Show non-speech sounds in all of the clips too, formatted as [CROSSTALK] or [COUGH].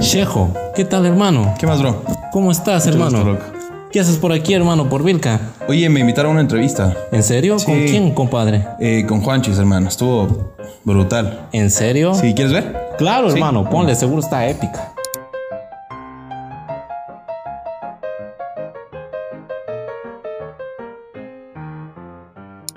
Shejo, ¿qué tal hermano? ¿Qué más, bro? ¿Cómo estás Mucho hermano? gusto, loco. ¿Qué haces por aquí hermano, por Vilca? Oye, me invitaron a una entrevista ¿En serio? ¿Con quién, compadre? eh, con Juanchis, hermano. Estuvo brutal. ¿En serio? ¿Sí? ¿Quieres ver? Claro Sí. hermano, ponle, seguro está épica.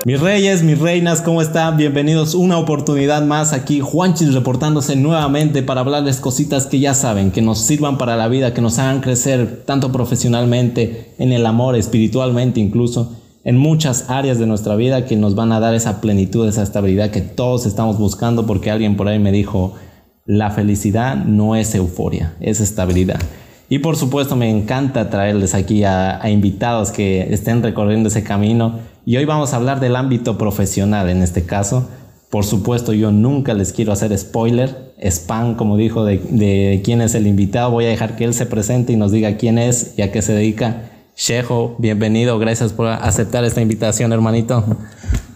Mis reyes, mis reinas, ¿cómo están? Bienvenidos una oportunidad más aquí. Juanchis reportándose nuevamente para hablarles cositas que ya saben, que nos sirvan para la vida, que nos hagan crecer tanto profesionalmente, en el amor, espiritualmente incluso, en muchas áreas de nuestra vida que nos van a dar esa plenitud, esa estabilidad que todos estamos buscando porque alguien por ahí me dijo, la felicidad no es euforia, es estabilidad. Y por supuesto me encanta traerles aquí a, a invitados que estén recorriendo ese camino. Y hoy vamos a hablar del ámbito profesional en este caso. Por supuesto yo nunca les quiero hacer spoiler, spam como dijo de, de quién es el invitado. Voy a dejar que él se presente y nos diga quién es y a qué se dedica. Shejo, bienvenido, gracias por aceptar esta invitación hermanito.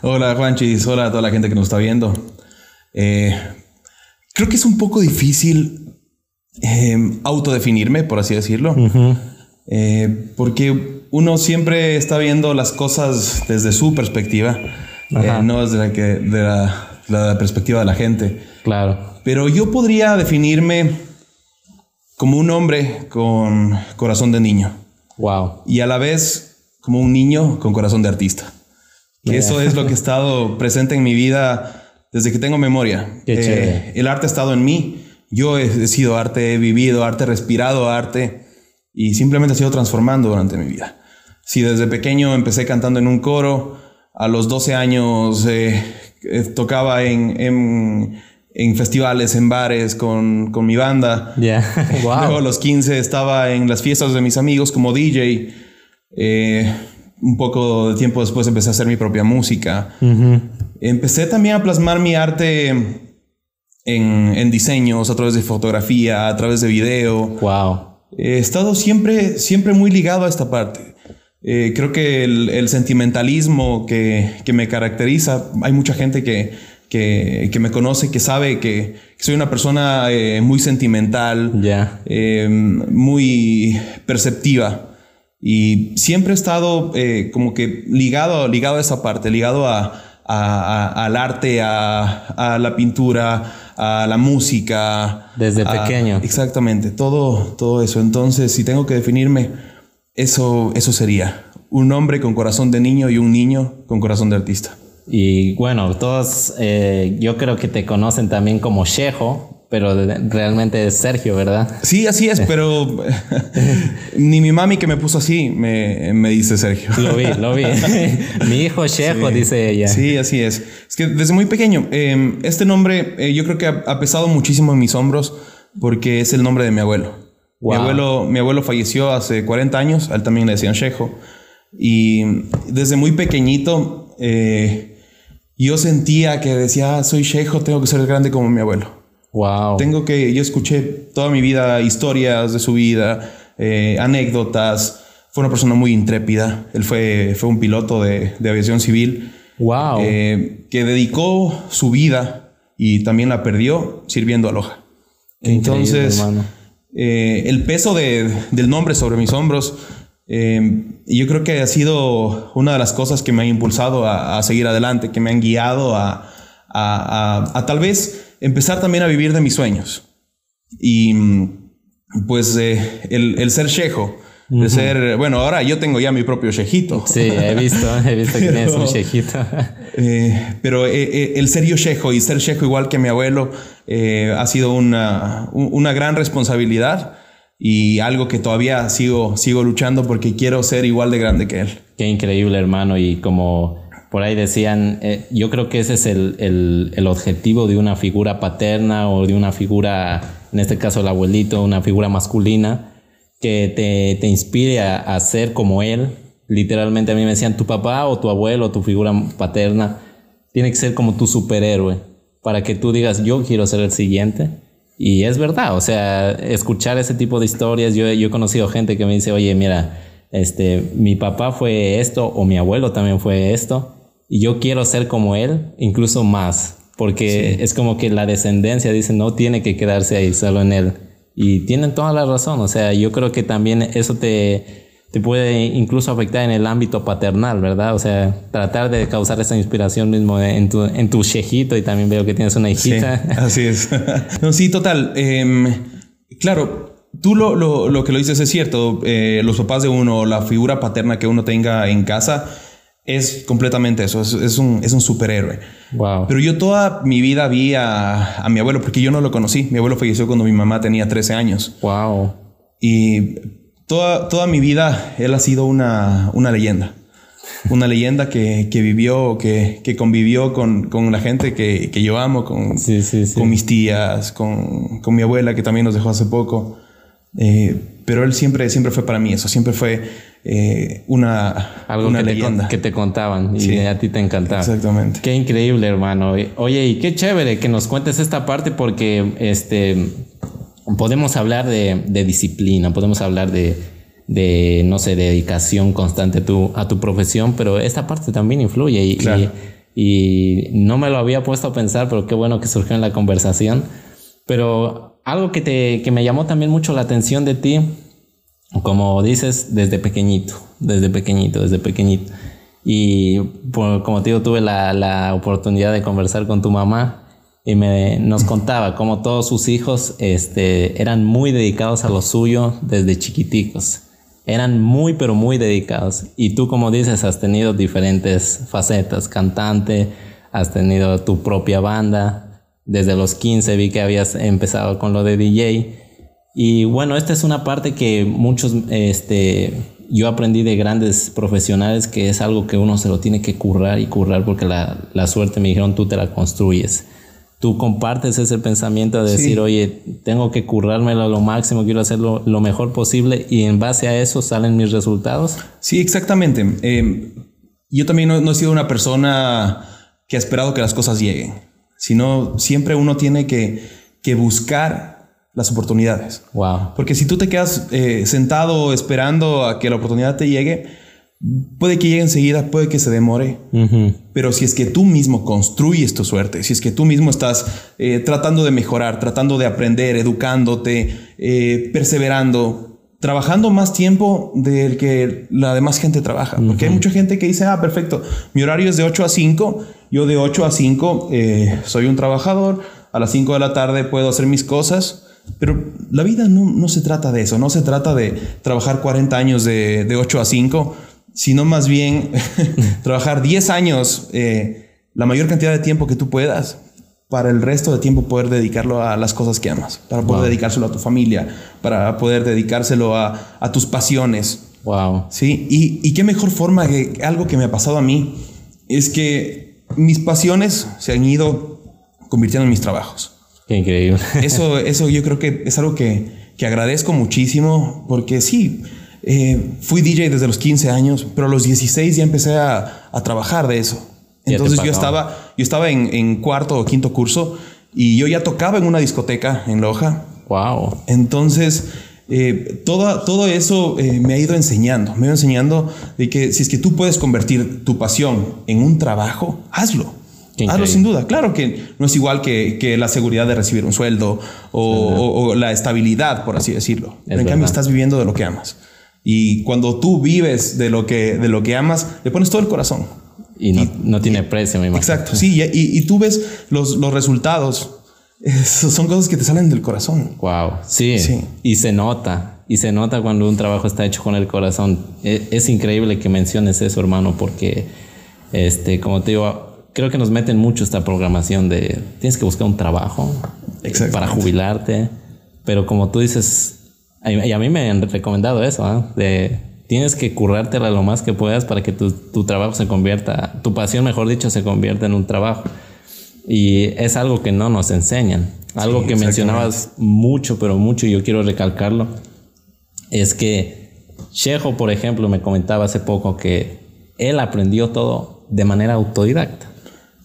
Hola, Juanchis. Hola a toda la gente que nos está viendo. Eh, creo que es un poco difícil eh, autodefinirme, por así decirlo. Eh, porque uno siempre está viendo las cosas desde su perspectiva, eh, no desde la, que, de la, la perspectiva de la gente. Claro, Pero yo podría definirme como un hombre con corazón de niño wow. y a la vez como un niño con corazón de artista. Que eso es lo que ha estado [LAUGHS] presente en mi vida desde que tengo memoria. Eh, Qué chévere. el arte ha estado en mí. Yo he, he sido arte, he vivido arte, he respirado arte y simplemente ha sido transformando durante mi vida. Si desde pequeño empecé cantando en un coro, a los 12 años eh, eh, tocaba en, en- en festivales, en bares con, con mi banda. Ya, [LAUGHS] Luego a los 15 estaba en las fiestas de mis amigos como DJ. Eh, un poco de tiempo después empecé a hacer mi propia música. Empecé también a plasmar mi arte en, en diseños, a través de fotografía, a través de video. Wow. He estado siempre, siempre muy ligado a esta parte. Eh, creo que el, el sentimentalismo que, que me caracteriza, hay mucha gente que, que, que me conoce, que sabe que, soy una persona eh, muy sentimental, Ya. eh, muy perceptiva. Y siempre he estado eh, como que ligado, ligado a esa parte, ligado a, a- a- al arte, a, a la pintura, a la música. Desde a- pequeño. Exactamente, todo, todo eso. Entonces, si tengo que definirme, eso, eso sería. Un hombre con corazón de niño y un niño con corazón de artista. Y bueno, todos eh, yo creo que te conocen también como Shejo, pero realmente es Sergio, ¿verdad? Sí, así es, pero [LAUGHS] ni mi mami que me puso así me, me dice Sergio. Lo vi, lo vi. [LAUGHS] Mi hijo Shejo, dice ella. Sí, así es. Es que desde muy pequeño, eh, este nombre eh, yo creo que ha, ha pesado muchísimo en mis hombros porque es el nombre de mi abuelo. Wow. Mi abuelo. Mi abuelo falleció hace 40 años, a él también le decían Shejo. Y desde muy pequeñito eh, yo sentía que decía, "Ah, soy Shejo, tengo que ser grande como mi abuelo. Wow. Tengo que, yo escuché toda mi vida historias de su vida, eh, anécdotas. Fue una persona muy intrépida. Él fue, fue un piloto de, de aviación civil Wow. eh, que dedicó su vida y también la perdió sirviendo a Loja. Qué Entonces, eh, el peso de- del nombre sobre mis hombros, eh, yo creo que ha sido una de las cosas que me ha impulsado a, a seguir adelante, que me han guiado a- a tal vez empezar también a vivir de mis sueños. Y mm, pues eh, el, el ser shejo, de ser, bueno, ahora yo tengo ya mi propio shejito. Sí, he visto, he visto que tienes un Shejito. [LAUGHS] Eh, pero eh, eh, el ser yo shejo y ser shejo igual que mi abuelo eh, ha sido una, un- una gran responsabilidad y algo que todavía sigo, sigo luchando porque quiero ser igual de grande que él. Qué increíble, hermano. Y como por ahí decían, eh, yo creo que ese es el, el- el objetivo de una figura paterna o de una figura, en este caso el abuelito, una figura masculina, que te, te inspire a, a ser como él. Literalmente a mí me decían, tu papá o tu abuelo, tu figura paterna, tiene que ser como tu superhéroe, para que tú digas, yo quiero ser el siguiente. Y es verdad, o sea, escuchar ese tipo de historias, yo, yo he conocido gente que me dice, oye, mira, este, mi papá fue esto o mi abuelo también fue esto yo quiero ser como él, incluso más, porque es como que la descendencia dice no tiene que quedarse ahí solo en él. Y tienen toda la razón, o sea, yo creo que también eso te, te puede incluso afectar en el ámbito paternal, ¿verdad? O sea, tratar de causar esa inspiración mismo en tu, en tu y también veo que tienes una hijita. Sí, [LAUGHS] así es. [LAUGHS] no, sí, total. Em, claro, tú lo, lo, lo, que lo dices es cierto. Eh, los papás de uno, la figura paterna que uno tenga en casa, es completamente eso, es, un, es un superhéroe. Wow. Pero yo toda mi vida vi a, a, mi abuelo, porque yo no lo conocí. Mi abuelo falleció cuando mi mamá tenía 13 años. Wow. Y toda, toda mi vida él ha sido una, una leyenda. Una leyenda que, que vivió, que, que convivió con, con, la gente que, que yo amo, con, sí, sí, sí. con mis tías, con, con, mi abuela que también nos dejó hace poco. Eh, pero él siempre, siempre fue para mí eso, siempre fue eh, una, Algo una que. Te, que te contaban y Sí. a ti te encantaba. Exactamente. Qué increíble, hermano. Oye, y qué chévere que nos cuentes esta parte porque este podemos hablar de, de disciplina, podemos hablar de, de, no sé, dedicación constante a tu, a tu profesión, pero esta parte también influye y, Claro. y, y no me lo había puesto a pensar, pero qué bueno que surgió en la conversación. Pero algo que, te, que me llamó también mucho la atención de ti, como dices, desde pequeñito, desde pequeñito, desde pequeñito. Y por- como te digo, tuve la, la oportunidad de conversar con tu mamá y me, nos [LAUGHS] contaba cómo todos sus hijos este, eran muy dedicados a lo suyo desde chiquiticos. Eran muy, pero muy dedicados. Y tú, como dices, has tenido diferentes facetas. Cantante, has tenido tu propia banda. Desde los 15 vi que habías empezado con lo de DJ. Y bueno, esta es una parte que muchos, este, yo aprendí de grandes profesionales que es algo que uno se lo tiene que currar y currar porque la, la suerte me dijeron tú te la construyes. Tú compartes ese pensamiento de Sí. decir, oye, tengo que currármelo a lo máximo, quiero hacerlo lo mejor posible y en base a eso salen mis resultados. Sí, exactamente. Eh, yo también no, no he sido una persona que ha esperado que las cosas lleguen, sino siempre uno tiene que, que buscar las oportunidades. Wow. Porque si tú te quedas eh, sentado esperando a que la oportunidad te llegue, puede que llegue enseguida, puede que se demore. Pero si es que tú mismo construyes tu suerte, si es que tú mismo estás eh, tratando de mejorar, tratando de aprender, educándote, eh, perseverando, trabajando más tiempo del que la demás gente trabaja. Porque hay mucha gente que dice, ah, perfecto, mi horario es de 8 a 5, yo de 8 a 5 eh, soy un trabajador, a las 5 de la tarde puedo hacer mis cosas. Pero la vida no, no se trata de eso, no se trata de trabajar 40 años de, de 8 a 5, sino más bien [LAUGHS] trabajar 10 años, eh, la mayor cantidad de tiempo que tú puedas, para el resto de tiempo poder dedicarlo a las cosas que amas, para poder Wow. dedicárselo a tu familia, para poder dedicárselo a, a tus pasiones. Wow. Sí, y, y qué mejor forma que algo que me ha pasado a mí es que mis pasiones se han ido convirtiendo en mis trabajos. Qué increíble. [LAUGHS] Eso, eso yo creo que es algo que, que agradezco muchísimo porque sí, eh, fui DJ desde los 15 años, pero a los 16 ya empecé a, a trabajar de eso. Entonces yo estaba, yo estaba en, en cuarto o quinto curso y yo ya tocaba en una discoteca en Loja. Wow. Entonces, eh, todo, todo eso eh, me ha ido enseñando, me ha ido enseñando de que si es que tú puedes convertir tu pasión en un trabajo, hazlo. Hazlo increíble. sin duda. Claro que no es igual que, que la seguridad de recibir un sueldo o, o- o la estabilidad, por así decirlo. Pero en cambio estás viviendo de lo que amas. Y cuando tú vives de lo que, de lo que amas, le pones todo el corazón. Y no, no tiene precio, me imagino. Exacto, sí. Y, y- y tú ves los, los resultados. [LAUGHS] Son cosas que te salen del corazón. Wow, sí. Sí. Y se nota. Y se nota cuando un trabajo está hecho con el corazón. E- Es, increíble que menciones eso, hermano, porque, este, como te digo, creo que nos meten mucho esta programación de tienes que buscar un trabajo eh, para jubilarte. Pero como tú dices, y a mí me han recomendado eso, ¿ah? de tienes que currártela lo más que puedas para que tu, tu trabajo se convierta, tu pasión, mejor dicho, se convierta en un trabajo. Y es algo que no nos enseñan. Algo Sí, que mencionabas mucho, pero mucho, y yo quiero recalcarlo, es que Shejo, por ejemplo, me comentaba hace poco que él aprendió todo de manera autodidacta.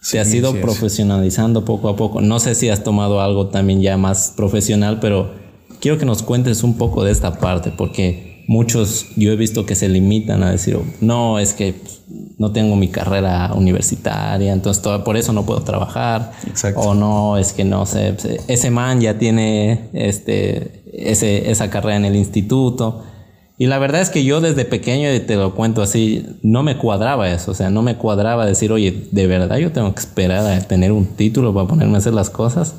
Sí, Se ha ido profesionalizando poco a poco. No sé si has tomado algo también ya más profesional, pero quiero que nos cuentes un poco de esta parte, porque muchos yo he visto que se limitan a decir, no, es que no tengo mi carrera universitaria, entonces todo- por eso no puedo trabajar. Exacto. O no, es que no sé, ese man ya tiene este ese, esa carrera en el instituto. Y la verdad es que yo desde pequeño, y te lo cuento así, no me cuadraba eso. O sea, no me cuadraba decir, oye, de verdad yo tengo que esperar a tener un título para ponerme a hacer las cosas.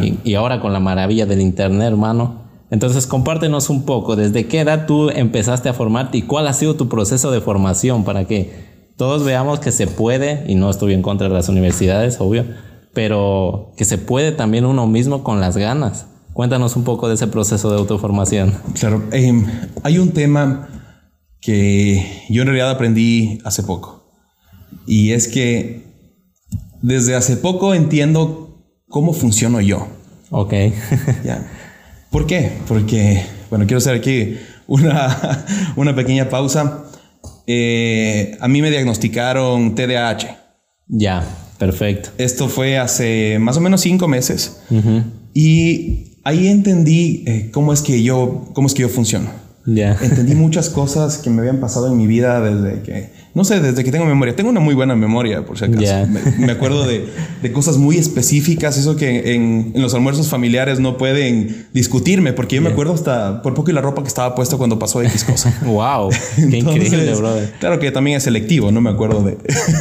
Y, y, ahora con la maravilla del Internet, hermano. Entonces, compártenos un poco, ¿desde qué edad tú empezaste a formarte y cuál ha sido tu proceso de formación para que todos veamos que se puede, y no estoy en contra de las universidades, obvio, pero que se puede también uno mismo con las ganas? Cuéntanos un poco de ese proceso de autoformación. Claro, em, hay un tema que yo en realidad aprendí hace poco. Y es que desde hace poco entiendo cómo funciono yo. Ok. [LAUGHS] ¿Por qué? Porque, bueno, quiero hacer aquí una, [LAUGHS] una pequeña pausa. Eh, a mí me diagnosticaron TDAH. Ya, perfecto. Esto fue hace más o menos cinco meses. Y ahí entendí eh, cómo es que yo, cómo es que yo funciono. Ya. [LAUGHS] Entendí muchas cosas que me habían pasado en mi vida desde que, no sé, desde que tengo memoria. Tengo una muy buena memoria, por si acaso. Me, acuerdo de, de, cosas muy específicas, eso que en, en, los almuerzos familiares no pueden discutirme, porque yo me acuerdo hasta por poco y la ropa que estaba puesta cuando pasó X cosa. [LAUGHS] wow, qué [LAUGHS] increíble, brother. Claro que también es selectivo, no me acuerdo de.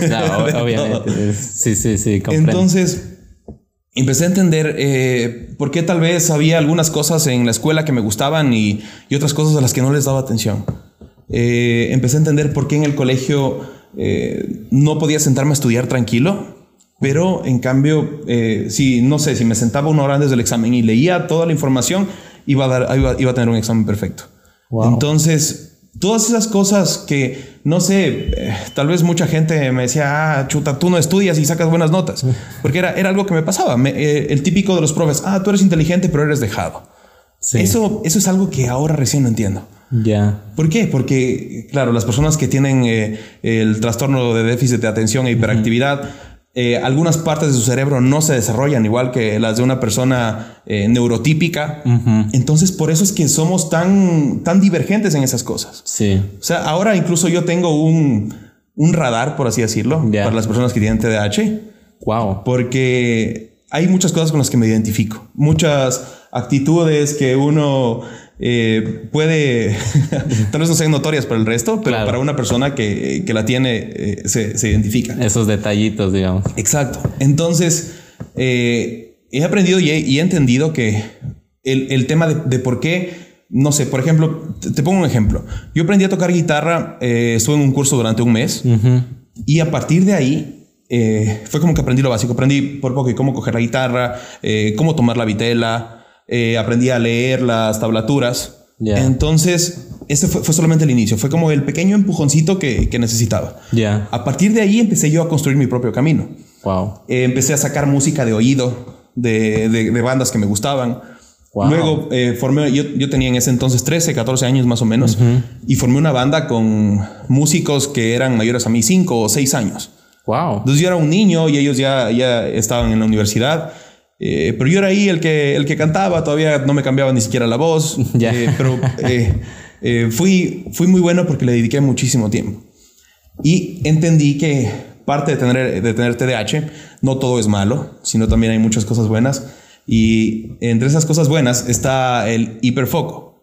Claro, obviamente. Sí, sí, sí. Comprendo. Entonces empecé a entender eh, por qué tal vez había algunas cosas en la escuela que me gustaban y, y otras cosas a las que no les daba atención. Eh, empecé a entender por qué en el colegio eh, no podía sentarme a estudiar tranquilo, pero en cambio, si no sé, si me sentaba una hora antes del examen y leía toda la información, iba a, dar, iba, iba a tener un examen perfecto. Wow. Entonces, todas esas cosas que, no sé, eh, tal vez mucha gente me decía, ah, chuta, tú no estudias y sacas buenas notas, [LAUGHS] porque era, era algo que me pasaba. Me, eh, el típico de los profes, ah, tú eres inteligente, pero eres dejado. Sí. Eso, eso es algo que ahora recién no entiendo. Ya. ¿Por qué? Porque, claro, las personas que tienen eh, el trastorno de déficit de atención e hiperactividad, eh, algunas partes de su cerebro no se desarrollan igual que las de una persona eh, neurotípica. Entonces, por eso es que somos tan, tan divergentes en esas cosas. Sí. O sea, ahora incluso yo tengo un, un radar, por así decirlo, para las personas que tienen TDAH, Wow. porque hay muchas cosas con las que me identifico, muchas actitudes que uno eh, puede, [LAUGHS] tal vez no sean notorias para el resto, pero Claro. para una persona que, que la tiene eh, se, se identifica. Esos detallitos, digamos. Exacto. Entonces, eh, he aprendido y he, y he entendido que el, el tema de, de por qué, no sé, por ejemplo, te, te pongo un ejemplo. Yo aprendí a tocar guitarra, estuve en un curso durante un mes y a partir de ahí eh, fue como que aprendí lo básico. Aprendí por poco cómo coger la guitarra, eh, cómo tomar la vitela, eh, aprendí a leer las tablaturas. Entonces, ese fue, fue solamente el inicio. Fue como el pequeño empujoncito que, que necesitaba. Ya. A partir de ahí empecé yo a construir mi propio camino. Wow. Eh, empecé a sacar música de oído de, de- de bandas que me gustaban. Wow. Luego eh, formé, yo, yo tenía en ese entonces 13, 14 años más o menos, y formé una banda con músicos que eran mayores a mí, 5 o 6 años. Wow. Entonces yo era un niño y ellos ya, ya estaban en la universidad. Eh, pero yo era ahí el que, el que cantaba, todavía no me cambiaba ni siquiera la voz. [LAUGHS] Ya. eh, pero eh, eh, fui, fui muy bueno porque le dediqué muchísimo tiempo. Y entendí que parte de tener, de tener TDAH, no todo es malo, sino también hay muchas cosas buenas. Y entre esas cosas buenas está el hiperfoco,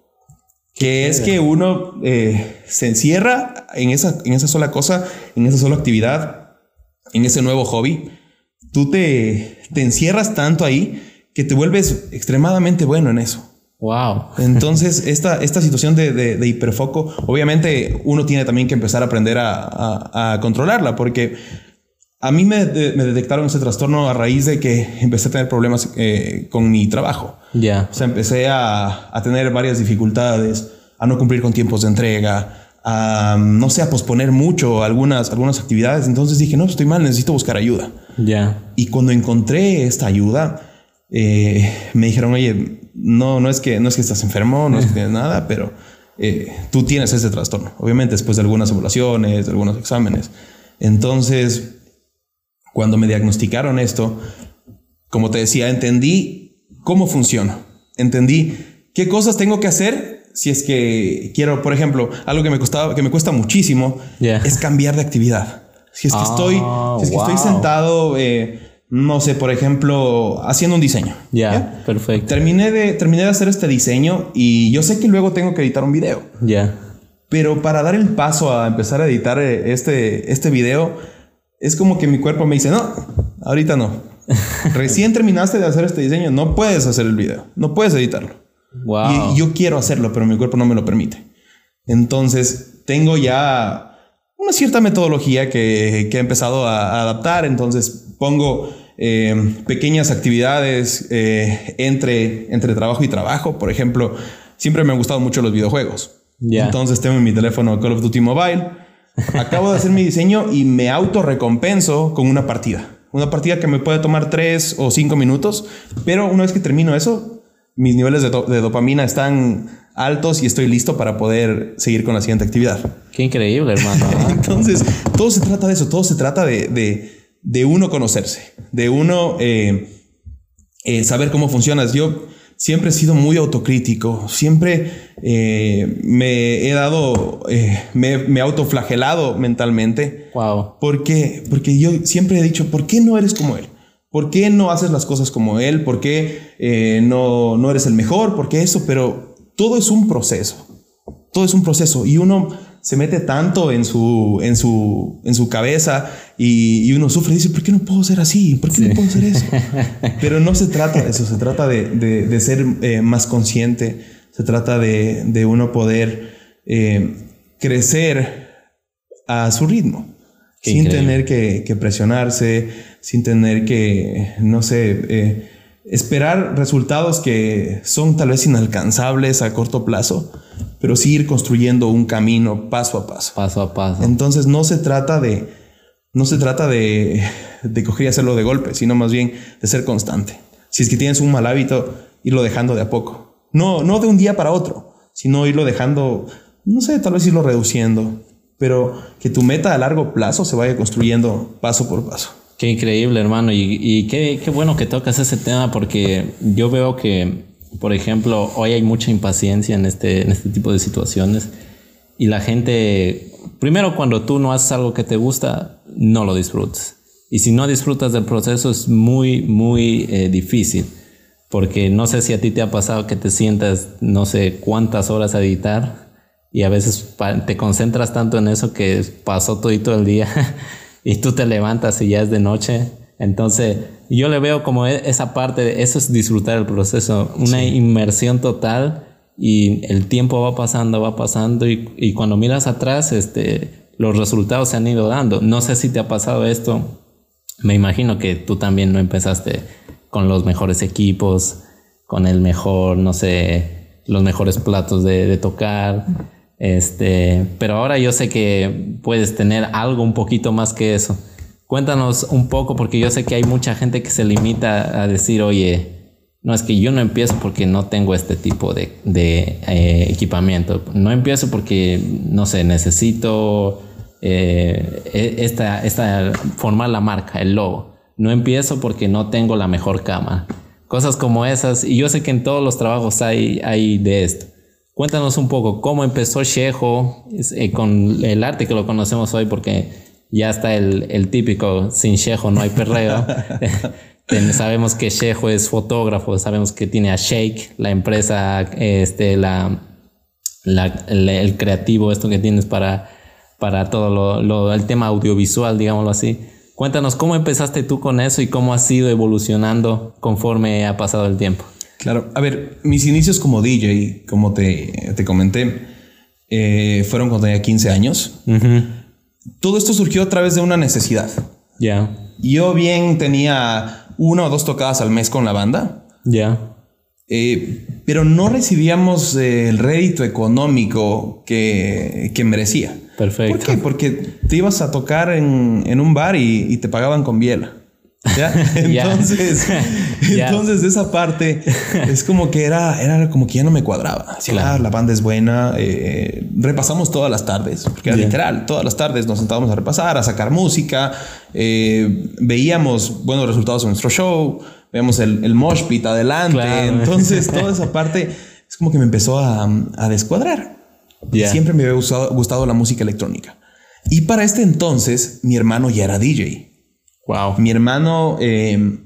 que es que uno eh, se encierra en esa, en esa sola cosa, en esa sola actividad, en ese nuevo hobby. Tú te, te encierras tanto ahí que te vuelves extremadamente bueno en eso. Wow. Entonces, [LAUGHS] esta, esta situación de, de- de hiperfoco, obviamente uno tiene también que empezar a aprender a, a- a controlarla, porque a mí me, de- me detectaron ese trastorno a raíz de que empecé a tener problemas eh, con mi trabajo. Ya. O sea, empecé a, a tener varias dificultades, a no cumplir con tiempos de entrega, a, no sé, a posponer mucho algunas, algunas actividades. Entonces dije, no, estoy mal, necesito buscar ayuda. Ya. Y cuando encontré esta ayuda, eh, me dijeron, oye, no, no es que no es que estás enfermo, no es que tienes nada, pero eh, tú tienes ese trastorno. Obviamente después de algunas evaluaciones, de algunos exámenes. Entonces, cuando me diagnosticaron esto, como te decía, entendí cómo funciona. Entendí qué cosas tengo que hacer si es que quiero, por ejemplo, algo que me costaba, que me cuesta muchísimo, es cambiar de actividad. Si es que Ah, estoy, si es que estoy wow. sentado eh, no sé, por ejemplo, haciendo un diseño. Ya, perfecto. Terminé de, terminé de hacer este diseño y yo sé que luego tengo que editar un video. Ya. Pero para dar el paso a empezar a editar eh, este, este video, es como que mi cuerpo me dice, no, ahorita no. [LAUGHS] Recién terminaste de hacer este diseño, no puedes hacer el video, no puedes editarlo. Wow. Y yo quiero hacerlo, pero mi cuerpo no me lo permite. Entonces, tengo ya una cierta metodología que, que he empezado a, a adaptar. Entonces, pongo eh, pequeñas actividades eh, entre, entre trabajo y trabajo. Por ejemplo, siempre me han gustado mucho los videojuegos. Ya. Entonces, tengo en mi teléfono Call of Duty Mobile. Acabo de hacer mi diseño y me auto recompenso con una partida. Una partida que me puede tomar tres o cinco minutos, pero una vez que termino eso, mis niveles de, de dopamina están altos y estoy listo para poder seguir con la siguiente actividad. Qué increíble, hermano. [LAUGHS] Entonces, todo se trata de eso, todo se trata de, de- de uno conocerse, de uno eh, eh, saber cómo funcionas. Yo siempre he sido muy autocrítico, siempre eh, me he dado, me, me he autoflagelado mentalmente. Wow. Porque, porque yo siempre he dicho, ¿por qué no eres como él? ¿Por qué no haces las cosas como él? ¿Por qué no, no eres el mejor? ¿Por qué eso? Pero todo es un proceso. Todo es un proceso. Y uno se mete tanto en su, en su, en su cabeza y, y uno sufre y dice, ¿por qué no puedo ser así? ¿Por qué no puedo ser eso? [LAUGHS] Pero no se trata de eso, se trata de, de- de ser eh, más consciente, se trata de, de uno poder eh, crecer a su ritmo, Qué sin increíble. tener que, que presionarse, sin tener que, no sé, eh, esperar resultados que son tal vez inalcanzables a corto plazo, pero sí ir construyendo un camino paso a paso. Paso a paso. Entonces no se trata de, no se trata de, de coger y hacerlo de golpe, sino más bien de ser constante. Si es que tienes un mal hábito, irlo dejando de a poco. No, no de un día para otro, sino irlo dejando, no sé, tal vez irlo reduciendo, pero que tu meta a largo plazo se vaya construyendo paso por paso. Qué increíble, hermano. Y, y qué, qué bueno que tocas ese tema porque yo veo que, por ejemplo, hoy hay mucha impaciencia en este, en este tipo de situaciones. Y la gente, primero cuando tú no haces algo que te gusta, no lo disfrutas. Y si no disfrutas del proceso es muy, muy eh, difícil. Porque no sé si a ti te ha pasado que te sientas no sé cuántas horas a editar y a veces te concentras tanto en eso que pasó todito el día [LAUGHS] y tú te levantas y ya es de noche. Entonces yo le veo como e- esa parte, de- eso es disfrutar el proceso, una inmersión total y el tiempo va pasando, va pasando y, y cuando miras atrás, este, los resultados se han ido dando. No sé si te ha pasado esto. Me imagino que tú también no empezaste con los mejores equipos, con el mejor, no sé, los mejores platos de, de tocar. Este, pero ahora yo sé que puedes tener algo un poquito más que eso. Cuéntanos un poco, porque yo sé que hay mucha gente que se limita a decir, oye, no es que yo no empiezo porque no tengo este tipo de, de, eh, equipamiento. No empiezo porque, no sé, necesito eh, e- esta, esta, formar la marca, el logo. No empiezo porque no tengo la mejor cámara. Cosas como esas. Y yo sé que en todos los trabajos hay, hay de esto. Cuéntanos un poco cómo empezó Shejo eh, con el arte que lo conocemos hoy, porque ya está el, el típico sin Shejo no hay perreo. [LAUGHS] [LAUGHS] Sabemos que Shejo es fotógrafo, sabemos que tiene a Shake, la empresa, este, la, la- el, el creativo, esto que tienes para, para todo lo, lo- el tema audiovisual, digámoslo así. Cuéntanos cómo empezaste tú con eso y cómo has ido evolucionando conforme ha pasado el tiempo. Claro, a ver, mis inicios como DJ, como te, te comenté, eh, fueron cuando tenía 15 años. Todo esto surgió a través de una necesidad. Ya, Yo bien tenía una o dos tocadas al mes con la banda, ya, eh, pero no recibíamos el rédito económico que, que merecía. perfecto. ¿Por qué? Porque te ibas a tocar en, en un bar y, y te pagaban con biela. [LAUGHS] ¿Ya? Entonces, [LAUGHS] Ya. entonces esa parte es como que era, era como que ya no me cuadraba. Claro. "Ah, la banda es buena. eh, repasamos todas las tardes, porque era Ya. literal, todas las tardes nos sentábamos a repasar, a sacar música. eh, veíamos buenos resultados en nuestro show. Veíamos el, el mosh pit adelante. Claro. Entonces, toda esa [LAUGHS] parte es como que me empezó a, a descuadrar. Ya. Siempre me había gustado, gustado la música electrónica. Y para este entonces, mi hermano ya era DJ. Wow. Mi hermano eh,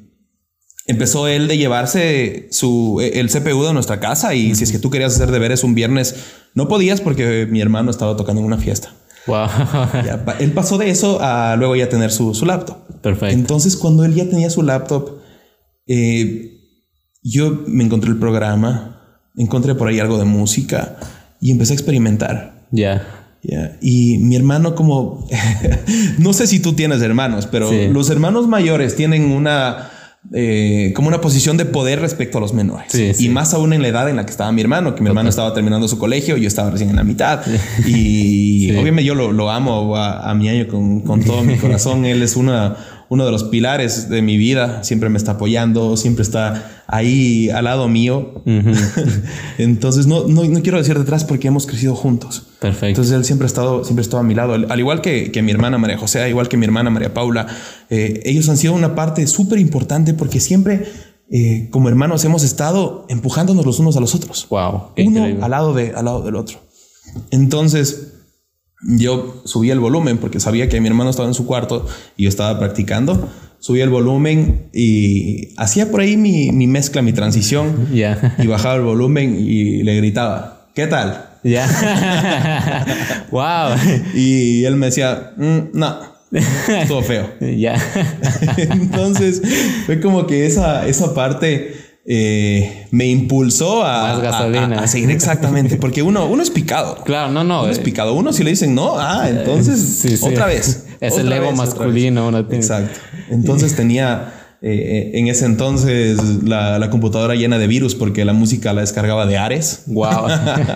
empezó él de llevarse su, el CPU de nuestra casa y si es que tú querías hacer deberes un viernes, no podías porque mi hermano estaba tocando en una fiesta. Wow. [LAUGHS] Ya, él pasó de eso a luego ya tener su, su laptop. Perfecto. Entonces, cuando él ya tenía su laptop, eh, yo me encontré el programa, encontré por ahí algo de música y empecé a experimentar. Ya. Ya, Y mi hermano como, [LAUGHS] no sé si tú tienes hermanos, pero Sí. los hermanos mayores tienen una, eh, como una posición de poder respecto a los menores. Sí, y sí. más aún en la edad en la que estaba mi hermano, que mi hermano estaba terminando su colegio, yo estaba recién en la mitad. Y [LAUGHS] Sí. obviamente yo lo, lo amo a, a mi año con, con todo mi [LAUGHS] corazón. Él es una, uno de los pilares de mi vida. Siempre me está apoyando, siempre está ahí al lado mío. [LAUGHS] Entonces no, no, no quiero decir detrás porque hemos crecido juntos. Perfecto. Entonces él siempre ha estado, siempre ha estado a mi lado, al al igual que, que mi hermana María José, al igual que mi hermana María Paula. eh, ellos han sido una parte súper importante porque siempre, eh, como hermanos, hemos estado empujándonos los unos a los otros. wow. Uno increíble. al lado, de, al lado del otro. Entonces yo subí el volumen porque sabía que mi hermano estaba en su cuarto y yo estaba practicando. Subí el volumen y hacía por ahí mi, mi mezcla, mi transición. Y bajaba el volumen y le gritaba, ¿qué tal? Ya. [LAUGHS] wow. Y él me decía, "Mm, no, estuvo feo. [LAUGHS] Ya. [LAUGHS] Entonces fue como que esa, esa parte eh, me impulsó a, Más gasolina. a- a seguir exactamente, porque uno, uno es picado. Claro, no, no. Uno es eh, picado. Uno si le dicen no, ah, entonces Sí, sí. otra vez. [LAUGHS] Es otra el ego vez, masculino, uno tiene. Exacto. Entonces tenía eh, en ese entonces la, la computadora llena de virus porque la música la descargaba de Ares. Wow.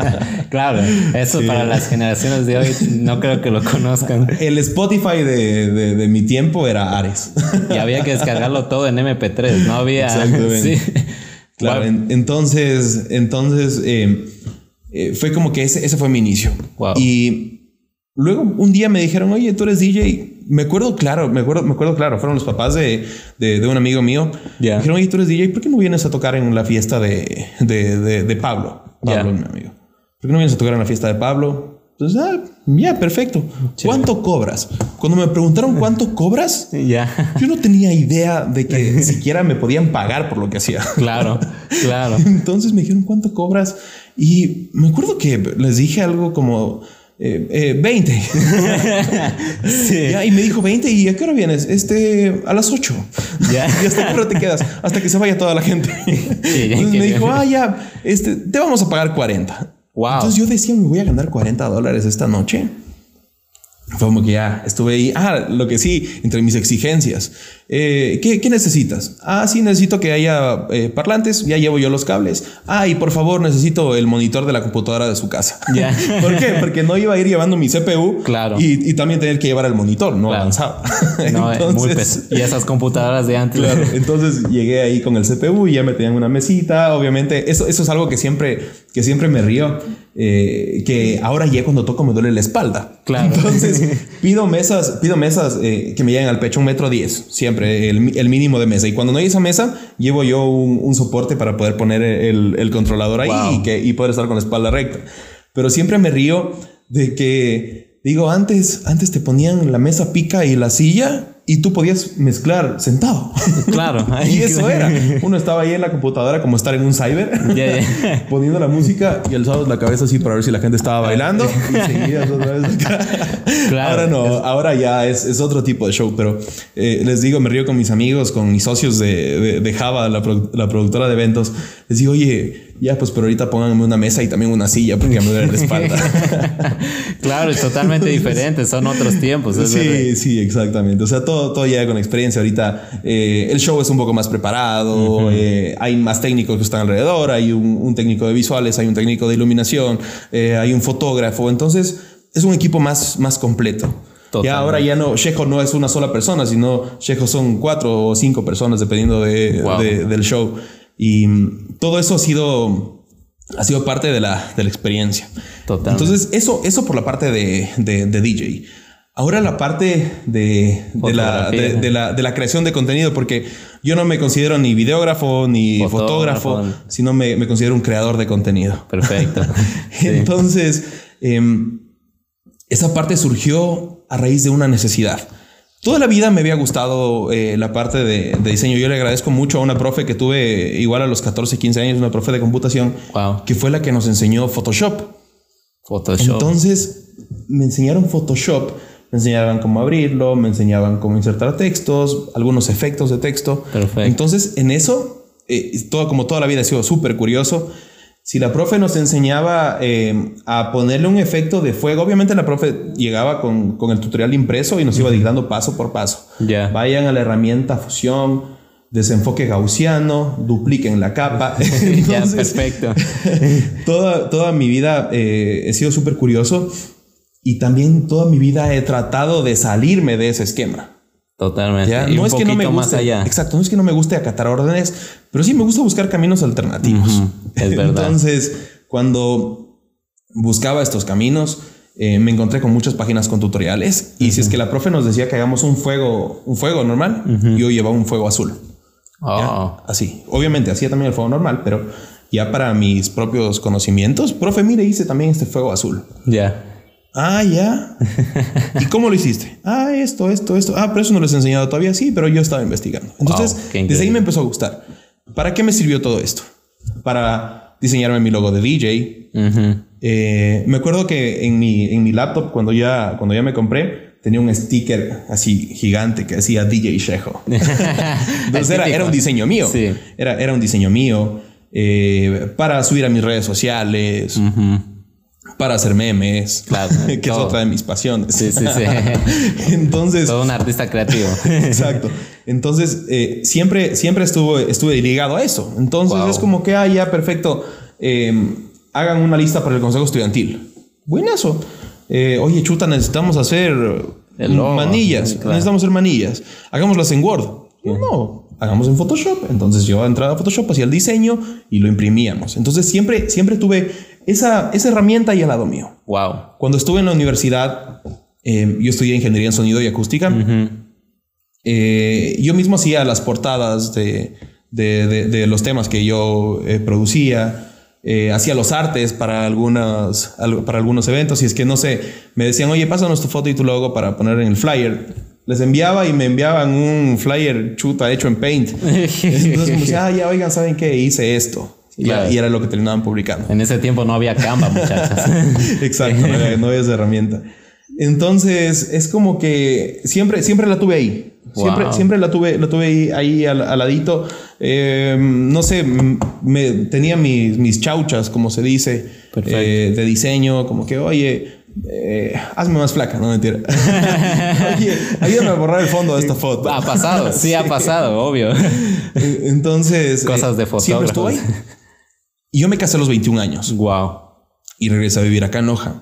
[LAUGHS] claro, eso para las generaciones de hoy no creo que lo conozcan. El Spotify de, de- de mi tiempo era Ares. Y había que descargarlo todo en MP3, no había. Exactamente. [LAUGHS] Sí. Claro, Wow. en- entonces, entonces eh, eh, fue como que ese, ese fue mi inicio. Wow. Y luego un día me dijeron, oye, tú eres DJ. Me acuerdo claro, me acuerdo, me acuerdo claro, fueron los papás de, de- de un amigo mío. Me dijeron, oye, tú eres DJ, ¿por qué no vienes a tocar en la fiesta de, de, Pablo? Pablo, Ya. mi amigo. ¿Por qué no vienes a tocar en la fiesta de Pablo? Entonces, ah, ya, perfecto. ¿Cuánto cobras? Cuando me preguntaron cuánto cobras, [LAUGHS] Ya. yo no tenía idea de que [LAUGHS] siquiera me podían pagar por lo que hacía. Claro, claro. [LAUGHS] Entonces me dijeron cuánto cobras y me acuerdo que les dije algo como eh, eh, 20. Sí. Ya, y me dijo 20 y a qué hora vienes? Este a las 8. Ya. ¿Y hasta qué hora te quedas? Hasta que se vaya toda la gente. Entonces que- me dijo, ah, ya, este, te vamos a pagar 40. Wow. Entonces yo decía, me voy a ganar 40 dólares esta noche. Fue como que ya estuve ahí. Ah, lo que sí, entre mis exigencias. Eh, ¿qué, qué necesitas? Ah, sí, necesito que haya eh, parlantes. Ya llevo yo los cables. Ah, y por favor, necesito el monitor de la computadora de su casa. Ya. [LAUGHS] ¿Por qué? Porque no iba a ir llevando mi CPU. Claro. Y, y también tener que llevar el monitor. No Claro. avanzaba. [LAUGHS] No, es muy Entonces- pes- Y esas computadoras de antes. Claro, entonces llegué ahí con el CPU y ya me tenían una mesita. Obviamente, eso, eso es algo que siempre, que siempre me río. Eh, que ahora ya cuando toco me duele la espalda. Claro. Entonces [LAUGHS] pido mesas, pido mesas eh, que me lleguen al pecho, un metro diez, siempre el, el mínimo de mesa. Y cuando no hay esa mesa, llevo yo un, un soporte para poder poner el, el controlador ahí Wow. y, que, y poder estar con la espalda recta. Pero siempre me río de que, digo, antes, antes te ponían la mesa pica y la silla y tú podías mezclar sentado. Claro. [LAUGHS] y eso era. Uno estaba ahí en la computadora como estar en un cyber, [LAUGHS] poniendo la música y alzados la cabeza así para ver si la gente estaba bailando y seguías otra vez. Claro. Ahora no, ahora ya es, es otro tipo de show, pero eh, les digo, me río con mis amigos, con mis socios de, de- de Java, la, la productora de eventos. Les digo, oye, ya pues, pero ahorita pónganme una mesa y también una silla porque me duele la espalda. [LAUGHS] Claro, es totalmente diferente. Son otros tiempos. es verdad. Sí, sí, exactamente. O sea, todo, todo llega con experiencia. Ahorita eh, el show es un poco más preparado, eh, hay más técnicos que están alrededor, hay un, un técnico de visuales, hay un técnico de iluminación, eh, hay un fotógrafo. Entonces, es un equipo más, más completo. Totalmente. Ya ahora ya no, Shejo no es una sola persona, sino Shejo son cuatro o cinco personas dependiendo de, Wow. de- del show. Y mm, todo eso ha sido, ha sido parte de la, de la experiencia. Totalmente. Entonces, eso, eso por la parte de, de- de DJ. Ahora la parte de, de la, de, la, de la creación de contenido, porque yo no me considero ni videógrafo ni Fotógrafo. fotógrafo, sino me, me considero un creador de contenido. Perfecto. [LAUGHS] Sí. Entonces, em, esa parte surgió a raíz de una necesidad. Toda la vida me había gustado eh, la parte de, de diseño. Yo le agradezco mucho a una profe que tuve igual a los 14, 15 años, una profe de computación, Wow. que fue la que nos enseñó Photoshop. Photoshop. Entonces me enseñaron Photoshop, me enseñaban cómo abrirlo, me enseñaban cómo insertar textos, algunos efectos de texto. Perfecto. Entonces en eso, eh, todo, como toda la vida he sido súper curioso. Si la profe nos enseñaba eh, a ponerle un efecto de fuego, obviamente la profe llegaba con, con el tutorial impreso y nos iba dictando paso por paso. Ya. Vayan a la herramienta fusión, desenfoque gaussiano, dupliquen la capa. [LAUGHS] ya, [LAUGHS] Entonces, perfecto. [LAUGHS] toda, toda mi vida eh, he sido súper curioso y también toda mi vida he tratado de salirme de ese esquema. Totalmente. ¿ya? Y No un es que no me más guste, allá. exacto, no es que no me guste acatar órdenes, pero sí me gusta buscar caminos alternativos. Es [LAUGHS] verdad. Entonces, cuando buscaba estos caminos, eh, me encontré con muchas páginas con tutoriales y si es que la profe nos decía que hagamos un fuego, un fuego normal, yo llevaba un fuego azul. Oh, Así. Obviamente hacía también el fuego normal, pero ya para mis propios conocimientos, profe, mire, hice también este fuego azul. ya. Ah, ya. [LAUGHS] ¿Y cómo lo hiciste? Ah, esto, esto, esto. Ah, pero eso no les he enseñado todavía. Sí, pero yo estaba investigando. Entonces, Wow, desde ahí me empezó a gustar. ¿Para qué me sirvió todo esto? Para diseñarme mi logo de DJ. Eh, me acuerdo que en mi, en mi laptop, cuando ya, cuando ya me compré, tenía un sticker así gigante que decía DJ Shejo. [LAUGHS] Entonces era, era un diseño mío. Sí. Era, era un diseño mío eh, para subir a mis redes sociales. Para hacer memes, Claro, [LAUGHS] que es todo. otra de mis pasiones. Sí, sí, sí. [LAUGHS] Entonces, Todo un artista creativo. exacto. Entonces, eh, siempre, siempre estuve, estuve ligado a eso. Entonces, Wow. es como que, ah, ya, perfecto. Eh, hagan una lista para el consejo estudiantil. Buenazo. Eh, oye, chuta, necesitamos hacer logo. manillas. Claro. Necesitamos hacer manillas. Hagámoslas en Word. No, hagamos en Photoshop. Entonces yo entraba a Photoshop, hacía el diseño y lo imprimíamos. Entonces siempre, siempre tuve esa, esa herramienta ahí al lado mío. wow. Cuando estuve en la universidad, eh, yo estudié ingeniería en sonido y acústica. Eh, yo mismo hacía las portadas de, de- de- de los temas que yo eh, producía. Eh, hacía los artes para, algunas, al- para algunos eventos. Y es que no sé, me decían, oye, pásanos tu foto y tu logo para poner en el flyer. Les enviaba y me enviaban un flyer chuta hecho en Paint. [LAUGHS] Entonces, como decía, ah, ya, oigan, ¿saben qué? Hice esto. Y, Claro. y era lo que terminaban publicando. En ese tiempo no había Canva, muchachos. [LAUGHS] Exacto, no había, no había esa herramienta. Entonces, es como que siempre, siempre la tuve ahí. Siempre, Wow. siempre la tuve, la tuve ahí, ahí al, al ladito. Eh, no sé, me, tenía mis, mis chauchas, como se dice, eh, de diseño, como que, oye, eh, hazme más flaca, no mentira. [LAUGHS] oye, ayúdame a borrar el fondo de esta foto. ha pasado, sí, ha [LAUGHS] pasado, obvio. Entonces, Cosas de siempre estuve ahí. Y yo me casé a los 21 años wow. y regresé a vivir acá en Loja.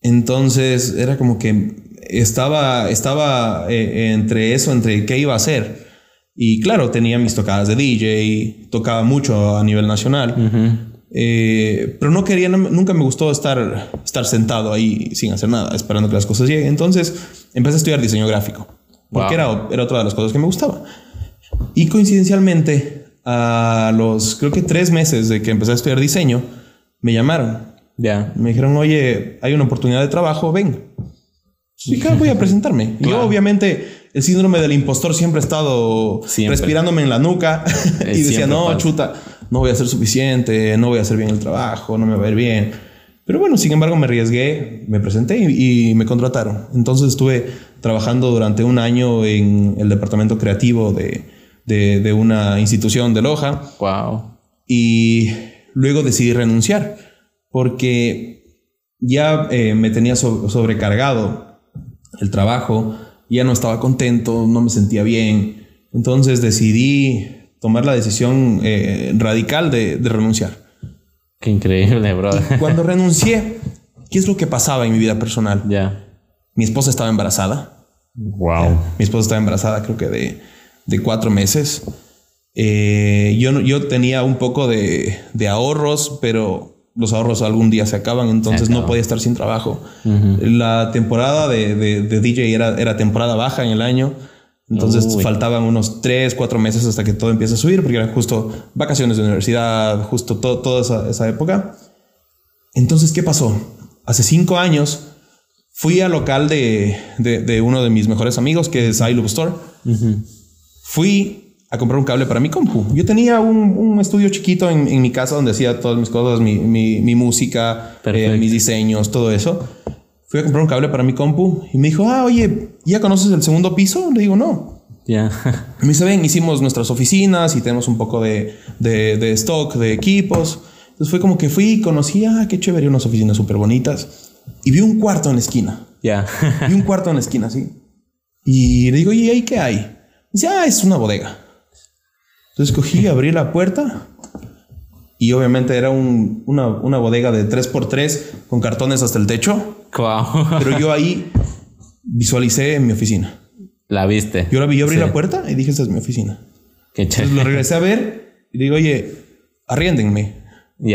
Entonces era como que estaba, estaba eh, entre eso, entre qué iba a hacer. Y claro, tenía mis tocadas de DJ, tocaba mucho a nivel nacional. Eh, pero no quería, no- nunca me gustó estar, estar sentado ahí sin hacer nada, esperando que las cosas lleguen. Entonces empecé a estudiar diseño gráfico, porque Wow. era, era otra de las cosas que me gustaba. Y coincidencialmente, a los creo que tres meses de que empecé a estudiar diseño, me llamaron Ya. me dijeron, oye, hay una oportunidad de trabajo, ven. Y claro, voy a presentarme. Y Yo, Claro. obviamente, el síndrome del impostor siempre ha estado Siempre. respirándome en la nuca. [LAUGHS] y decía, siempre no, pasa. chuta, no voy a ser suficiente, no voy a hacer bien el trabajo, no me va a ir bien. Pero bueno, sin embargo, me arriesgué, me presenté y, y me contrataron. Entonces estuve trabajando durante un año en el departamento creativo de, de, de una institución de Loja Wow. y luego decidí renunciar porque ya eh, me tenía so- sobrecargado el trabajo, ya no estaba contento, no me sentía bien, entonces decidí tomar la decisión eh, radical de, de renunciar. Qué increíble, bro. Cuando renuncié, ¿qué es lo que pasaba en mi vida personal? ya. Mi esposa estaba embarazada. Wow. Mi esposa estaba embarazada, creo que de, de cuatro meses. Eh, yo, yo tenía un poco de, de ahorros, pero los ahorros algún día se acaban, entonces no podía estar sin trabajo. La temporada de, de- de DJ era, era temporada baja en el año. Entonces Uy. faltaban unos tres, cuatro meses hasta que todo empiece a subir, porque eran justo vacaciones de universidad, justo to- toda esa, esa época. Entonces, ¿qué pasó? Hace cinco años fui al local de, de, de uno de mis mejores amigos, que es iLoop Store. Fui a comprar un cable para mi compu. Yo tenía un, un estudio chiquito en, en, mi casa donde hacía todas mis cosas, mi, mi, mi música, eh, mis diseños, todo eso. Fui a comprar un cable para mi compu y me dijo, ah, oye, ¿ya conoces el segundo piso? Le digo, no. Ya. Me dice, ven, hicimos nuestras oficinas y tenemos un poco de, de, de stock, de equipos. Entonces fue como que fui y conocí, ah, qué chévere, unas oficinas súper bonitas. Y vi un cuarto en la esquina. Ya. vi un cuarto en la esquina, sí. Y le digo, ¿y ahí qué hay? Dice, ah, es una bodega. Entonces cogí, [LAUGHS] abrí la puerta y obviamente era un, una, una, bodega de 3x3 con cartones hasta el techo. Wow. Pero yo ahí visualicé mi oficina. La viste. Yo la vi, yo abrí sí. la puerta y dije, esta es mi oficina. Qué chévere. Entonces lo regresé a ver y digo, oye, arriéndenme. Ya.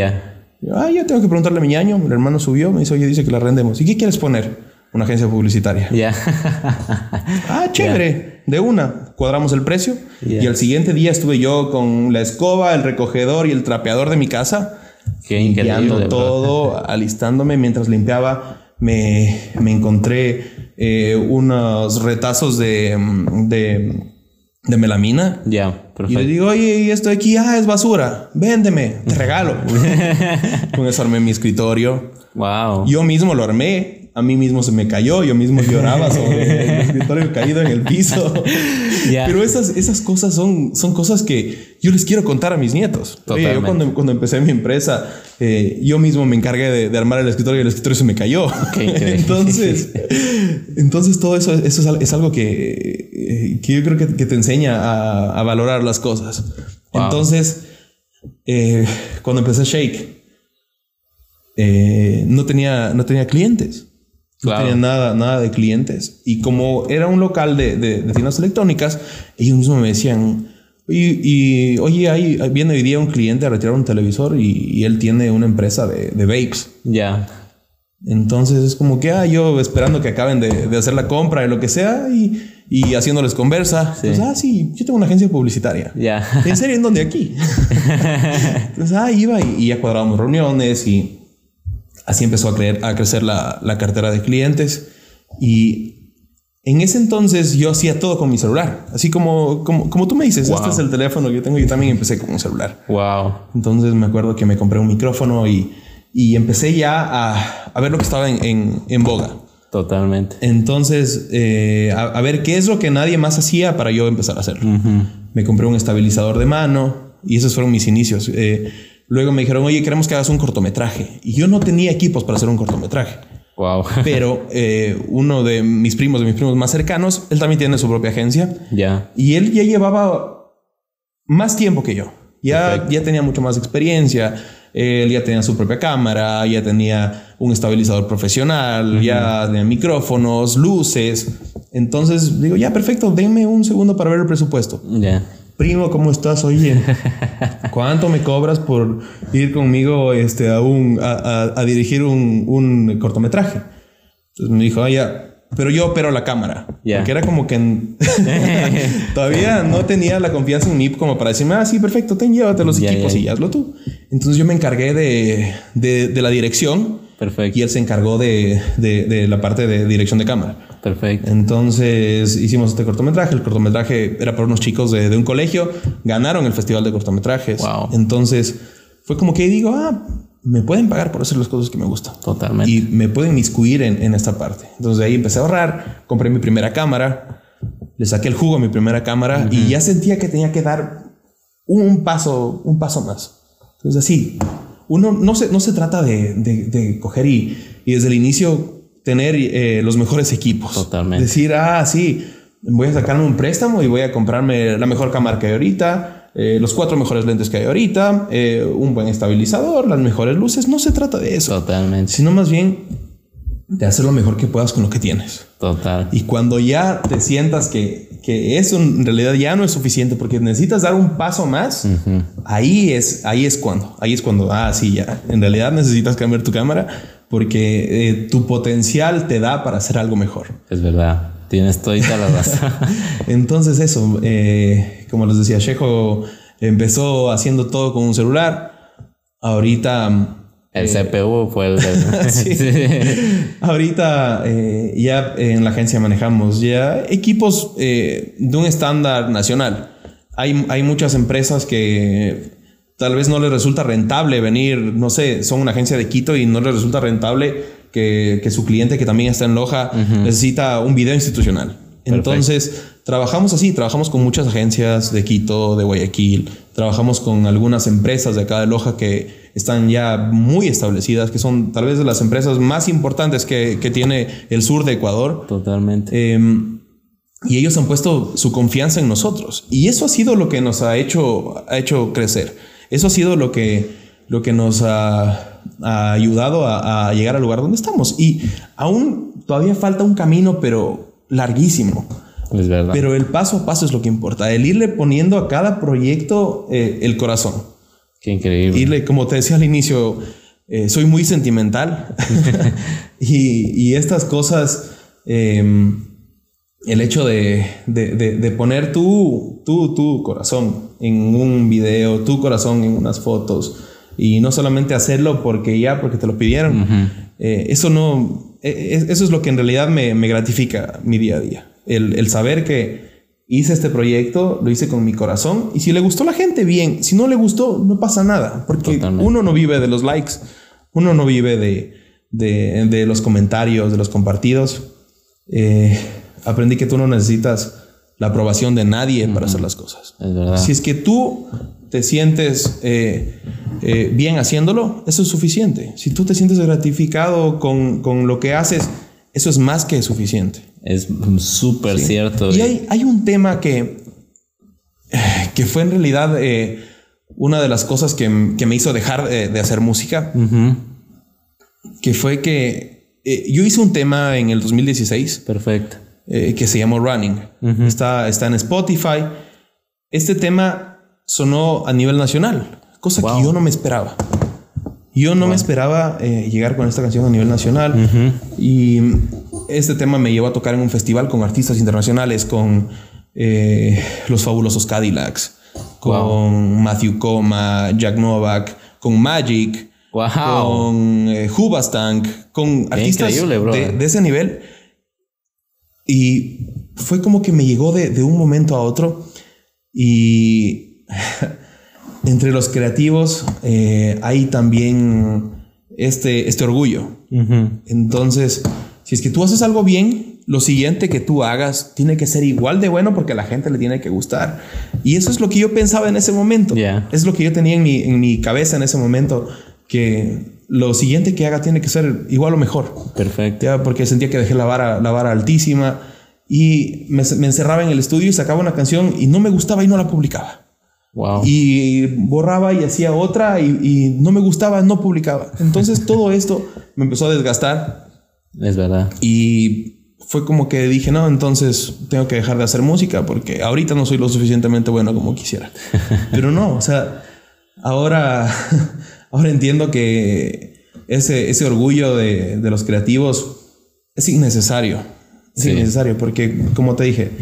Yeah. Ah, ya tengo que preguntarle a mi ñaño. Mi hermano subió, me dice, oye, dice que la arrendemos. ¿Y qué quieres poner? Una agencia publicitaria. Ya. Yeah. [LAUGHS] ah, chévere. Yeah. De una, cuadramos el precio. Y al siguiente día estuve yo con la escoba, el recogedor y el trapeador de mi casa. Qué limpiando todo, [LAUGHS] alistándome. Mientras limpiaba, me, me encontré eh, unos retazos de, de, de melamina. Ya, yeah, Y le digo, oye, ¿y esto de aquí? Ah, es basura. Véndeme, te regalo. [LAUGHS] Con eso armé mi escritorio. Wow. Yo mismo lo armé. A mí mismo se me cayó, yo mismo lloraba sobre el escritorio caído en el piso. [LAUGHS] Yeah. Pero esas, esas cosas son, son cosas que yo les quiero contar a mis nietos. Oye, yo cuando, cuando empecé mi empresa, eh, yo mismo me encargué de, de, armar el escritorio y el escritorio se me cayó. Okay, [LAUGHS] entonces, entonces todo eso, eso es, algo que, eh, que yo creo que, que te enseña a, a, valorar las cosas. Wow. Entonces, eh, cuando empecé Shake, eh, no, tenía, no tenía clientes. Claro. No tenía nada, nada de clientes. Y como era un local de, de, de tiendas electrónicas, ellos mismos me decían, y, y oye, ahí viene hoy día un cliente a retirar un televisor y, y él tiene una empresa de, de vapes. Ya. Yeah. Entonces es como que, ah, yo esperando que acaben de, de hacer la compra y lo que sea y, y haciéndoles conversa. Sí. Pues, ah, sí, yo tengo una agencia publicitaria. Ya. Yeah. ¿En serio? ¿En dónde? Aquí. [LAUGHS] Entonces, ah, iba y, y ya cuadrábamos reuniones y Así empezó a, creer, a crecer la, la, cartera de clientes y en ese entonces yo hacía todo con mi celular. Así como, como, como tú me dices, wow. este es el teléfono que yo tengo, yo también empecé con un celular. Wow. Entonces me acuerdo que me compré un micrófono y, y empecé ya a, a, ver lo que estaba en, en, en boga. Totalmente. Entonces, eh, a, a, ver qué es lo que nadie más hacía para yo empezar a hacerlo. Uh -huh. Me compré un estabilizador de mano y esos fueron mis inicios. Eh, Luego me dijeron, oye, queremos que hagas un cortometraje. Y yo no tenía equipos para hacer un cortometraje. Wow. [LAUGHS] Pero eh, uno de mis primos, de mis primos más cercanos, él también tiene su propia agencia. Ya. Yeah. Y él ya llevaba más tiempo que yo. Ya, ya tenía mucho más experiencia. Él ya tenía su propia cámara, ya tenía un estabilizador profesional, uh -huh. ya tenía micrófonos, luces. Entonces digo, ya perfecto, denme un segundo para ver el presupuesto. Ya. Yeah primo, ¿cómo estás? Oye, [LAUGHS] ¿cuánto me cobras por ir conmigo este, a, un, a, a, a dirigir un, un, cortometraje? Entonces me dijo, ah, ya, pero yo opero la cámara. Yeah. Porque era como que [LAUGHS] todavía no tenía la confianza en mí como para decirme, ah, sí, perfecto, ten, llévate los yeah, equipos yeah. y hazlo tú. Entonces yo me encargué de, de, de la dirección. Perfecto. Y él se encargó de, de, de la parte de dirección de cámara. Perfecto. Entonces hicimos este cortometraje. El cortometraje era para unos chicos de, de un colegio. Ganaron el festival de cortometrajes. Wow. Entonces fue como que digo, ah, me pueden pagar por hacer las cosas que me gustan. Totalmente. Y me pueden miscuir en, en esta parte. Entonces de ahí empecé a ahorrar, compré mi primera cámara, le saqué el jugo a mi primera cámara uh -huh. y ya sentía que tenía que dar un paso, un paso más. Entonces así, uno no se, no se trata de, de, de coger y, y desde el inicio tener eh, los mejores equipos. Totalmente. Decir, ah, sí, voy a sacarme un préstamo y voy a comprarme la mejor cámara que hay ahorita, eh, los cuatro mejores lentes que hay ahorita, eh, un buen estabilizador, las mejores luces. No se trata de eso. Totalmente. Sino más bien de hacer lo mejor que puedas con lo que tienes. Total. Y cuando ya te sientas que, que eso en realidad ya no es suficiente porque necesitas dar un paso más, uh -huh. ahí es, ahí es cuando, ahí es cuando, ah, sí, ya, en realidad necesitas cambiar tu cámara porque eh, tu potencial te da para hacer algo mejor. Es verdad, tienes toda la razón. [LAUGHS] Entonces eso, eh, como les decía, Shejo empezó haciendo todo con un celular. Ahorita El CPU fue el de... [LAUGHS] [LAUGHS] sí. Ahorita eh, ya en la agencia manejamos ya equipos eh, de un estándar nacional. Hay, hay muchas empresas que tal vez no les resulta rentable venir, no sé, son una agencia de Quito y no les resulta rentable que, que su cliente que también está en Loja necesita un video institucional. Entonces, trabajamos así, trabajamos con muchas agencias de Quito, de Guayaquil, trabajamos con algunas empresas de acá de Loja que están ya muy establecidas, que son tal vez de las empresas más importantes que, que tiene el sur de Ecuador. Totalmente. Em, y ellos han puesto su confianza en nosotros. Y eso ha sido lo que nos ha hecho, ha hecho crecer. Eso ha sido lo que, lo que nos ha, ha ayudado a, a, llegar al lugar donde estamos. Y aún todavía falta un camino, pero larguísimo. Es verdad. Pero el paso a paso es lo que importa. El irle poniendo a cada proyecto eh, el corazón. Qué increíble. Irle, como te decía al inicio, eh, soy muy sentimental. [LAUGHS] [LAUGHS] y, y, estas cosas, eh, el hecho de, de, de, de, poner tu, tu, tu corazón en un video, tu corazón en unas fotos, y no solamente hacerlo porque ya, porque te lo pidieron, uh -huh. eso no, eso es lo que en realidad me, me gratifica mi día a día. El, el, saber que hice este proyecto, lo hice con mi corazón y si le gustó a la gente, bien. Si no le gustó, no pasa nada, porque Totalmente. uno no vive de los likes, uno no vive de, de, de los comentarios, de los compartidos. Eh, aprendí que tú no necesitas la aprobación de nadie uh -huh. para hacer las cosas. Es si es que tú te sientes eh, eh, bien haciéndolo, eso es suficiente. Si tú te sientes gratificado con, con lo que haces, eso es más que suficiente. Es súper sí. cierto. Y hay, hay, un tema que, que fue en realidad eh, una de las cosas que, que me hizo dejar de, de hacer música, uh -huh. que fue que eh, yo hice un tema en el 2016. Perfecto. Eh, que se llamó Running. Uh -huh. está, está en Spotify. Este tema sonó a nivel nacional, cosa wow. que yo no me esperaba. Yo no wow. me esperaba eh, llegar con esta canción a nivel nacional uh -huh. y este tema me llevó a tocar en un festival con artistas internacionales, con eh, los fabulosos Cadillacs, con wow. Matthew Coma, Jack Novak, con Magic, con eh, Hubastank, con Qué artistas de, de, ese nivel. Y fue como que me llegó de, de un momento a otro y entre los creativos eh, hay también este, este orgullo. Uh -huh. Entonces, si es que tú haces algo bien, lo siguiente que tú hagas tiene que ser igual de bueno porque a la gente le tiene que gustar. Y eso es lo que yo pensaba en ese momento. Yeah. Es lo que yo tenía en mi, en mi cabeza en ese momento, que lo siguiente que haga tiene que ser igual o mejor. Perfecto. ¿ya? Porque sentía que dejé la vara, la vara altísima y me, me encerraba en el estudio y sacaba una canción y no me gustaba y no la publicaba. Wow. Y borraba y hacía otra y, y, no me gustaba, no publicaba. Entonces todo [LAUGHS] esto me empezó a desgastar. Es verdad. Y fue como que dije, no, entonces tengo que dejar de hacer música porque ahorita no soy lo suficientemente bueno como quisiera. [LAUGHS] Pero no, o sea, ahora, [LAUGHS] ahora entiendo que ese, ese orgullo de, de los creativos es innecesario. Es sí. innecesario porque, como te dije,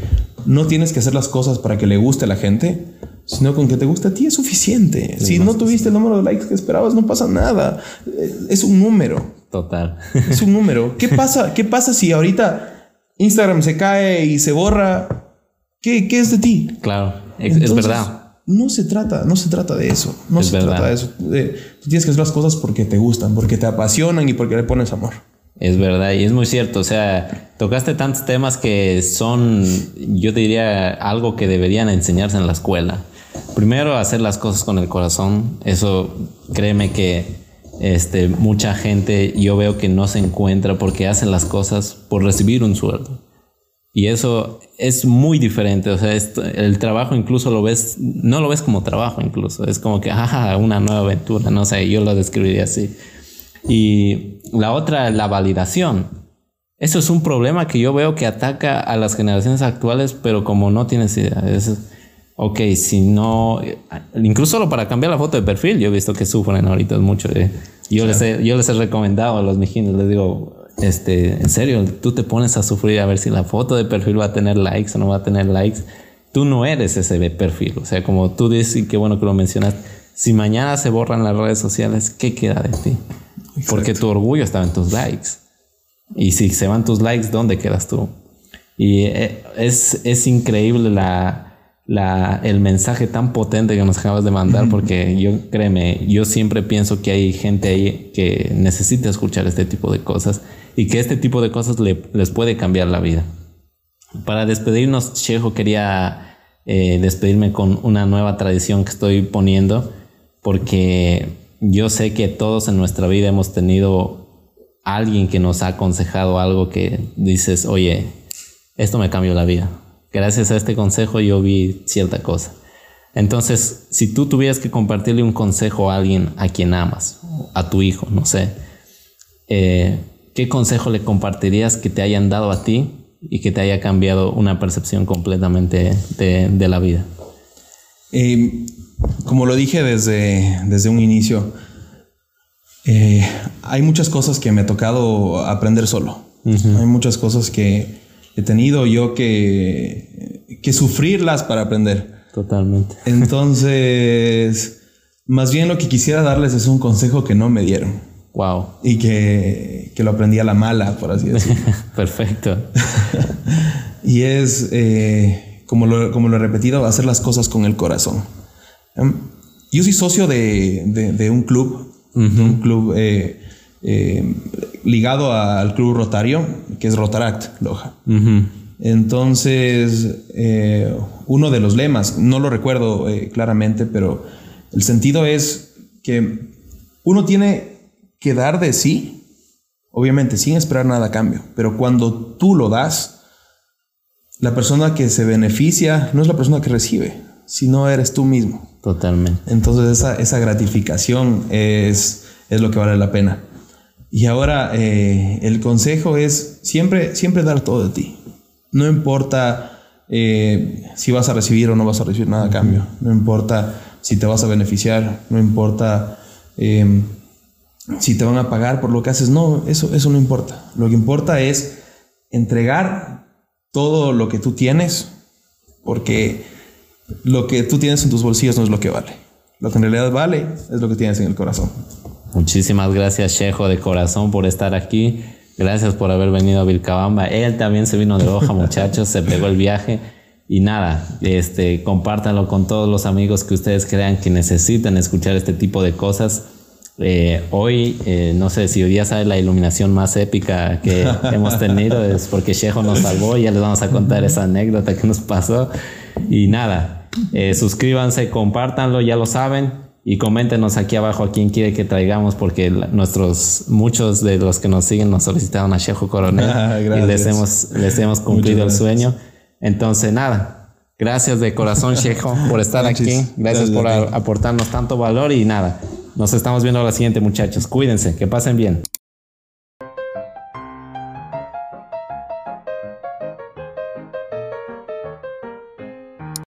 no tienes que hacer las cosas para que le guste a la gente, sino con que te guste a ti es suficiente. Sí, si no tuviste el número de likes que esperabas, no pasa nada. Es un número. Total. Es un número. ¿Qué [LAUGHS] pasa, qué pasa si ahorita Instagram se cae y se borra? ¿Qué, qué es de ti? Claro, es, Entonces, es verdad. No se trata, no se trata de eso. No es se verdad. trata de eso. Eh, tú tienes que hacer las cosas porque te gustan, porque te apasionan y porque le pones amor. Es verdad, y es muy cierto. O sea, tocaste tantos temas que son, yo diría, algo que deberían enseñarse en la escuela. Primero, hacer las cosas con el corazón. Eso, créeme que este, mucha gente yo veo que no se encuentra porque hacen las cosas por recibir un sueldo. Y eso es muy diferente. O sea, esto, el trabajo incluso lo ves, no lo ves como trabajo incluso. Es como que, [LAUGHS] jaja, una nueva aventura. No sé, yo lo describiría así. Y la otra, la validación. Eso es un problema que yo veo que ataca a las generaciones actuales, pero como no tienes idea. Es, ok, si no, incluso solo para cambiar la foto de perfil, yo he visto que sufren ahorita mucho. Eh. Yo, les he, yo les he recomendado a los mijinos, les digo, este, en serio, tú te pones a sufrir a ver si la foto de perfil va a tener likes o no va a tener likes. Tú no eres ese perfil. O sea, como tú dices, y qué bueno que lo mencionas, si mañana se borran las redes sociales, ¿qué queda de ti? porque tu orgullo estaba en tus likes. Y si se van tus likes, ¿dónde quedas tú? Y eh, es, es increíble la, la, el mensaje tan potente que nos acabas de mandar, porque yo créeme, yo siempre pienso que hay gente ahí que necesita escuchar este tipo de cosas y que este tipo de cosas les puede cambiar la vida. Para despedirnos, Chejo, quería eh, despedirme con una nueva tradición que estoy poniendo, porque yo sé que todos en nuestra vida hemos tenido alguien que nos ha aconsejado algo que dices, oye, esto me cambió la vida gracias a este consejo yo vi cierta cosa. Entonces, si tú tuvieras que compartirle un consejo a alguien a quien amas, a tu hijo, no sé, eh, ¿qué consejo le compartirías que te hayan dado a ti y que te haya cambiado una percepción completamente de, la vida? Eh, como lo dije desde, desde un inicio, eh, hay muchas cosas que me ha tocado aprender solo. Hay muchas cosas que, he tenido yo que, que sufrirlas para aprender. Totalmente. [LAUGHS] Entonces, más bien lo que quisiera darles es un consejo que no me dieron. Wow. Y que, que lo aprendí a la mala, por así decirlo. [LAUGHS] Perfecto. [LAUGHS] y es, eh, como, lo, como lo he repetido, hacer las cosas con el corazón. Em, yo soy socio de, de, un club, un club eh, eh, ligado al Club Rotario, que es Rotaract, Loja. Entonces, eh, uno de los lemas, no lo recuerdo eh, claramente, pero el sentido es que uno tiene que dar de sí, obviamente sin esperar nada a cambio, pero cuando tú lo das, la persona que se beneficia no es la persona que recibe, sino eres tú mismo. Totalmente. Entonces esa, esa gratificación es, es lo que vale la pena. Y ahora eh, el consejo es siempre, siempre dar todo de ti. No importa eh, si vas a recibir o no vas a recibir nada a cambio. No importa si te vas a beneficiar. No importa em, si te van a pagar por lo que haces. No, eso, eso no importa. Lo que importa es entregar todo lo que tú tienes porque lo que tú tienes en tus bolsillos no es lo que vale. Lo que en realidad vale es lo que tienes en el corazón. Muchísimas gracias, Chejo, de corazón, por estar aquí. Gracias por haber venido a Vilcabamba. Él también se vino de hoja, muchachos, se pegó el viaje. Y nada, este, compártanlo con todos los amigos que ustedes crean que necesitan escuchar este tipo de cosas. Eh, hoy, eh, no sé si hoy día sabe la iluminación más épica que [LAUGHS] hemos tenido, es porque Chejo nos salvó. Ya les vamos a contar esa anécdota que nos pasó. Y nada, eh, suscríbanse, compártanlo, ya lo saben. Y coméntenos aquí abajo a quién quiere que traigamos, porque nuestros, muchos de los que nos siguen nos solicitaron a Chejo Coronel [LAUGHS] y les hemos, les [LAUGHS] hemos cumplido el sueño. Entonces, nada, gracias de corazón, [LAUGHS] Chejo, por estar aquí. Gracias, por aportarnos tanto valor y nada, nos estamos viendo a la siguiente, muchachos. Cuídense, que pasen bien.